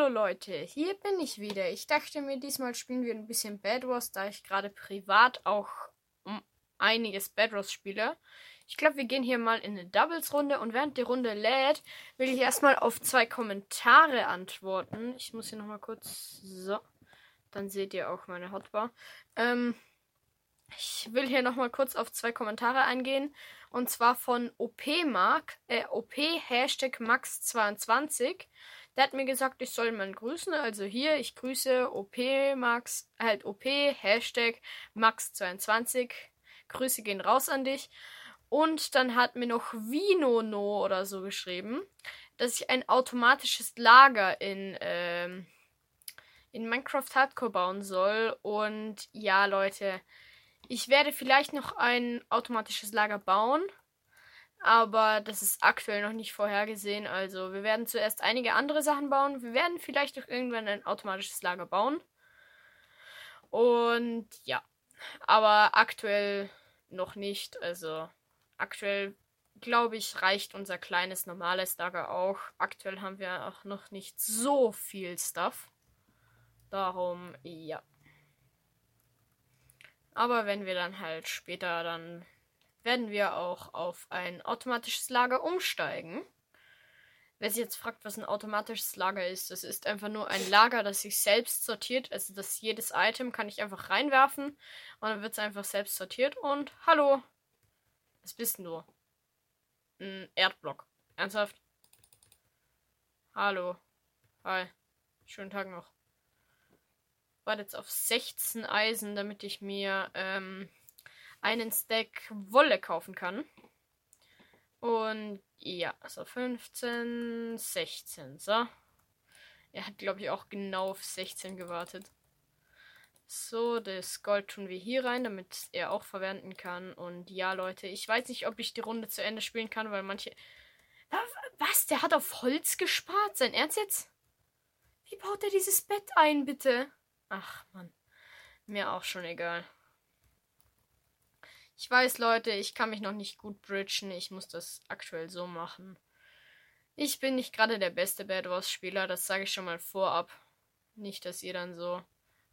Hallo Leute, hier bin ich wieder. Ich dachte mir, diesmal spielen wir ein bisschen Bad Wars, da ich gerade privat auch um einiges Bad Wars spiele. Ich glaube, wir gehen hier mal in eine Doubles-Runde und während die Runde lädt, will ich erstmal auf zwei Kommentare antworten. Ich muss hier nochmal kurz. So. Dann seht ihr auch meine Hotbar. Ähm, ich will hier nochmal kurz auf zwei Kommentare eingehen. Und zwar von OP-Mark, äh, OP Hashtag Max22. Der hat mir gesagt, ich soll mal grüßen. Also hier, ich grüße OP Max, halt OP, Hashtag Max22. Grüße gehen raus an dich. Und dann hat mir noch Vinono oder so geschrieben, dass ich ein automatisches Lager in, ähm, in Minecraft Hardcore bauen soll. Und ja, Leute, ich werde vielleicht noch ein automatisches Lager bauen. Aber das ist aktuell noch nicht vorhergesehen. Also wir werden zuerst einige andere Sachen bauen. Wir werden vielleicht auch irgendwann ein automatisches Lager bauen. Und ja. Aber aktuell noch nicht. Also aktuell glaube ich, reicht unser kleines normales Lager auch. Aktuell haben wir auch noch nicht so viel Stuff. Darum, ja. Aber wenn wir dann halt später dann werden wir auch auf ein automatisches Lager umsteigen. Wer sich jetzt fragt, was ein automatisches Lager ist, das ist einfach nur ein Lager, das sich selbst sortiert. Also dass jedes Item kann ich einfach reinwerfen und dann wird es einfach selbst sortiert. Und hallo, was bist du? Ein Erdblock. Ernsthaft? Hallo. Hi. Schönen Tag noch. Warte jetzt auf 16 Eisen, damit ich mir ähm, einen Stack Wolle kaufen kann. Und ja, so 15, 16, so. Er hat, glaube ich, auch genau auf 16 gewartet. So, das Gold tun wir hier rein, damit er auch verwenden kann. Und ja, Leute, ich weiß nicht, ob ich die Runde zu Ende spielen kann, weil manche. Was? Der hat auf Holz gespart? Sein Ernst jetzt? Wie baut er dieses Bett ein, bitte? Ach, Mann. Mir auch schon egal. Ich weiß, Leute, ich kann mich noch nicht gut bridgen. Ich muss das aktuell so machen. Ich bin nicht gerade der beste Bad Wars-Spieler, das sage ich schon mal vorab. Nicht, dass ihr dann so,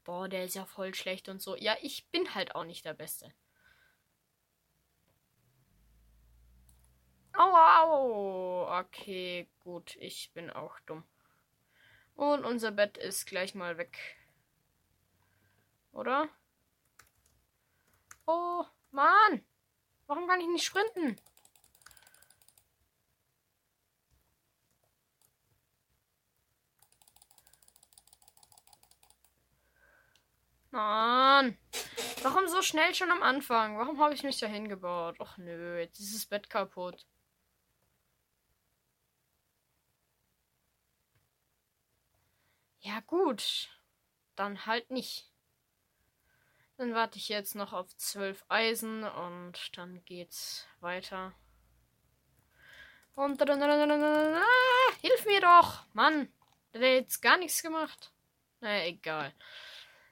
boah, der ist ja voll schlecht und so. Ja, ich bin halt auch nicht der Beste. Au, au. Okay, gut, ich bin auch dumm. Und unser Bett ist gleich mal weg. Oder? Oh. Mann! Warum kann ich nicht sprinten? Mann! Warum so schnell schon am Anfang? Warum habe ich mich da hingebaut? Och nö, jetzt ist das Bett kaputt. Ja gut. Dann halt nicht. Dann warte ich jetzt noch auf zwölf Eisen und dann geht's weiter. Und ah, hilf mir doch, Mann. Der hat jetzt gar nichts gemacht. Na egal.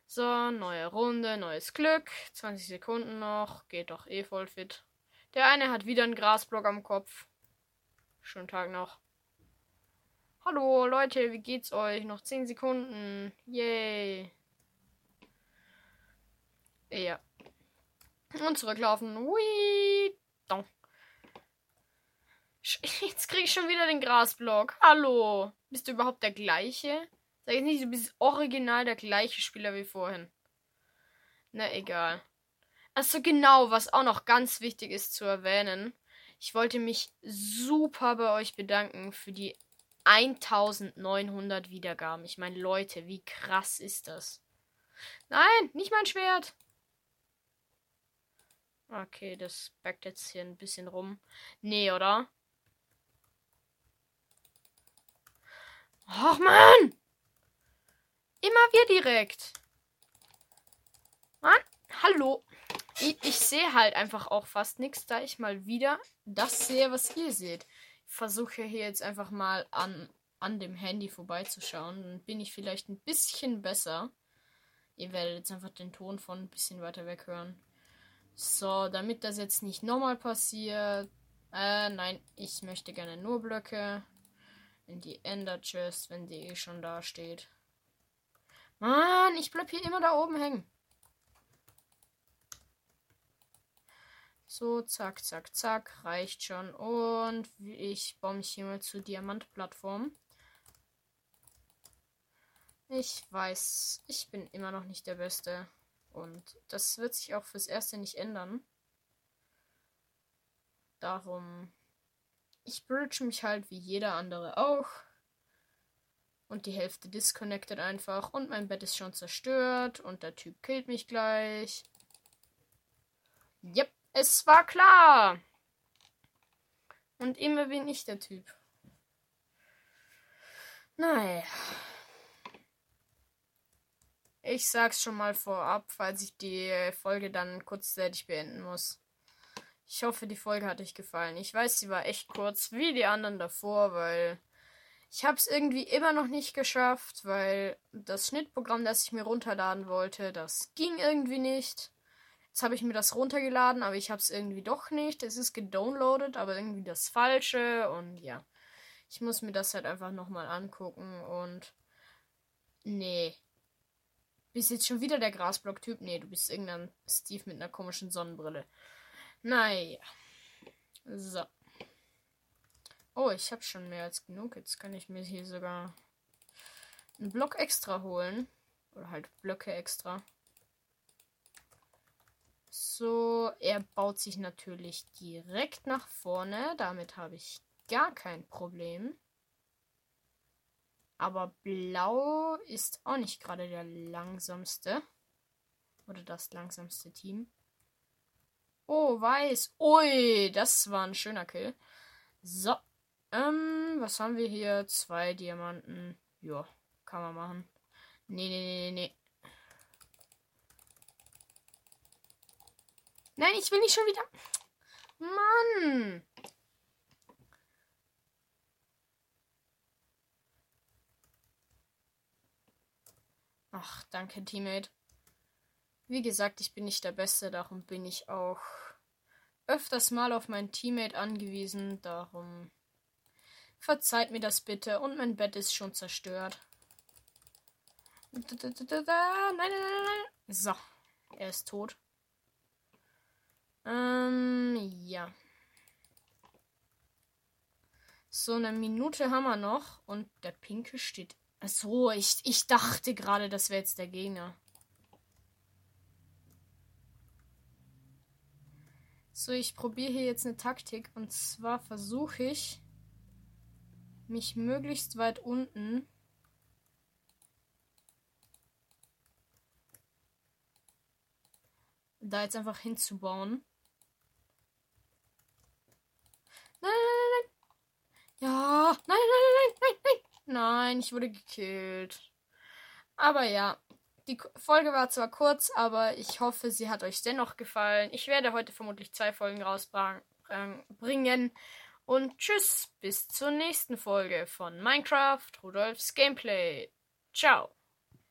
So, neue Runde, neues Glück. 20 Sekunden noch. Geht doch eh voll fit. Der eine hat wieder einen Grasblock am Kopf. Schönen Tag noch. Hallo Leute, wie geht's euch? Noch 10 Sekunden. Yay. Ja. Und zurücklaufen. Hui. Jetzt krieg ich schon wieder den Grasblock. Hallo. Bist du überhaupt der gleiche? Sag jetzt nicht, du bist original der gleiche Spieler wie vorhin. Na egal. Also genau, was auch noch ganz wichtig ist zu erwähnen. Ich wollte mich super bei euch bedanken für die 1900 Wiedergaben. Ich meine, Leute, wie krass ist das? Nein, nicht mein Schwert. Okay, das backt jetzt hier ein bisschen rum. Nee, oder? Och, Mann! Immer wir direkt. Mann, hallo. Ich, ich sehe halt einfach auch fast nichts, da ich mal wieder das sehe, was ihr seht. Ich versuche hier jetzt einfach mal an, an dem Handy vorbeizuschauen. Dann bin ich vielleicht ein bisschen besser. Ihr werdet jetzt einfach den Ton von ein bisschen weiter weg hören. So, damit das jetzt nicht nochmal passiert. Äh, nein, ich möchte gerne nur Blöcke. in die Ender Chest, wenn die eh schon da steht. Mann, ich bleib hier immer da oben hängen. So, zack, zack, zack. Reicht schon. Und ich baue mich hier mal zur Diamantplattform. Ich weiß, ich bin immer noch nicht der Beste. Und das wird sich auch fürs Erste nicht ändern. Darum, ich bridge mich halt wie jeder andere auch. Und die Hälfte disconnected einfach. Und mein Bett ist schon zerstört. Und der Typ killt mich gleich. Yep, es war klar. Und immer bin ich der Typ. Naja. Ich sag's schon mal vorab, falls ich die Folge dann kurzzeitig beenden muss. Ich hoffe, die Folge hat euch gefallen. Ich weiß, sie war echt kurz, wie die anderen davor, weil ich hab's irgendwie immer noch nicht geschafft, weil das Schnittprogramm, das ich mir runterladen wollte, das ging irgendwie nicht. Jetzt habe ich mir das runtergeladen, aber ich hab's irgendwie doch nicht. Es ist gedownloadet, aber irgendwie das Falsche und ja. Ich muss mir das halt einfach nochmal angucken und nee, bist jetzt schon wieder der Grasblock-Typ? Nee, du bist irgendein Steve mit einer komischen Sonnenbrille. Naja. So. Oh, ich habe schon mehr als genug. Jetzt kann ich mir hier sogar einen Block extra holen. Oder halt Blöcke extra. So, er baut sich natürlich direkt nach vorne. Damit habe ich gar kein Problem. Aber blau ist auch nicht gerade der langsamste. Oder das langsamste Team. Oh, weiß. Ui, das war ein schöner Kill. So. Ähm, was haben wir hier? Zwei Diamanten. Ja, kann man machen. Nee, nee, nee, nee. Nein, ich will nicht schon wieder. Mann. Ach, danke, Teammate. Wie gesagt, ich bin nicht der Beste, darum bin ich auch öfters mal auf mein Teammate angewiesen. Darum verzeiht mir das bitte. Und mein Bett ist schon zerstört. Nein, nein, nein, nein. So, er ist tot. Ähm, ja. So, eine Minute haben wir noch. Und der Pinke steht so, ich, ich dachte gerade, das wäre jetzt der Gegner. So, ich probiere hier jetzt eine Taktik. Und zwar versuche ich, mich möglichst weit unten da jetzt einfach hinzubauen. Nein, nein, nein, nein. Ja, nein, nein, nein, nein, nein. Nein, ich wurde gekillt. Aber ja, die Folge war zwar kurz, aber ich hoffe, sie hat euch dennoch gefallen. Ich werde heute vermutlich zwei Folgen rausbringen. Und tschüss, bis zur nächsten Folge von Minecraft Rudolfs Gameplay. Ciao.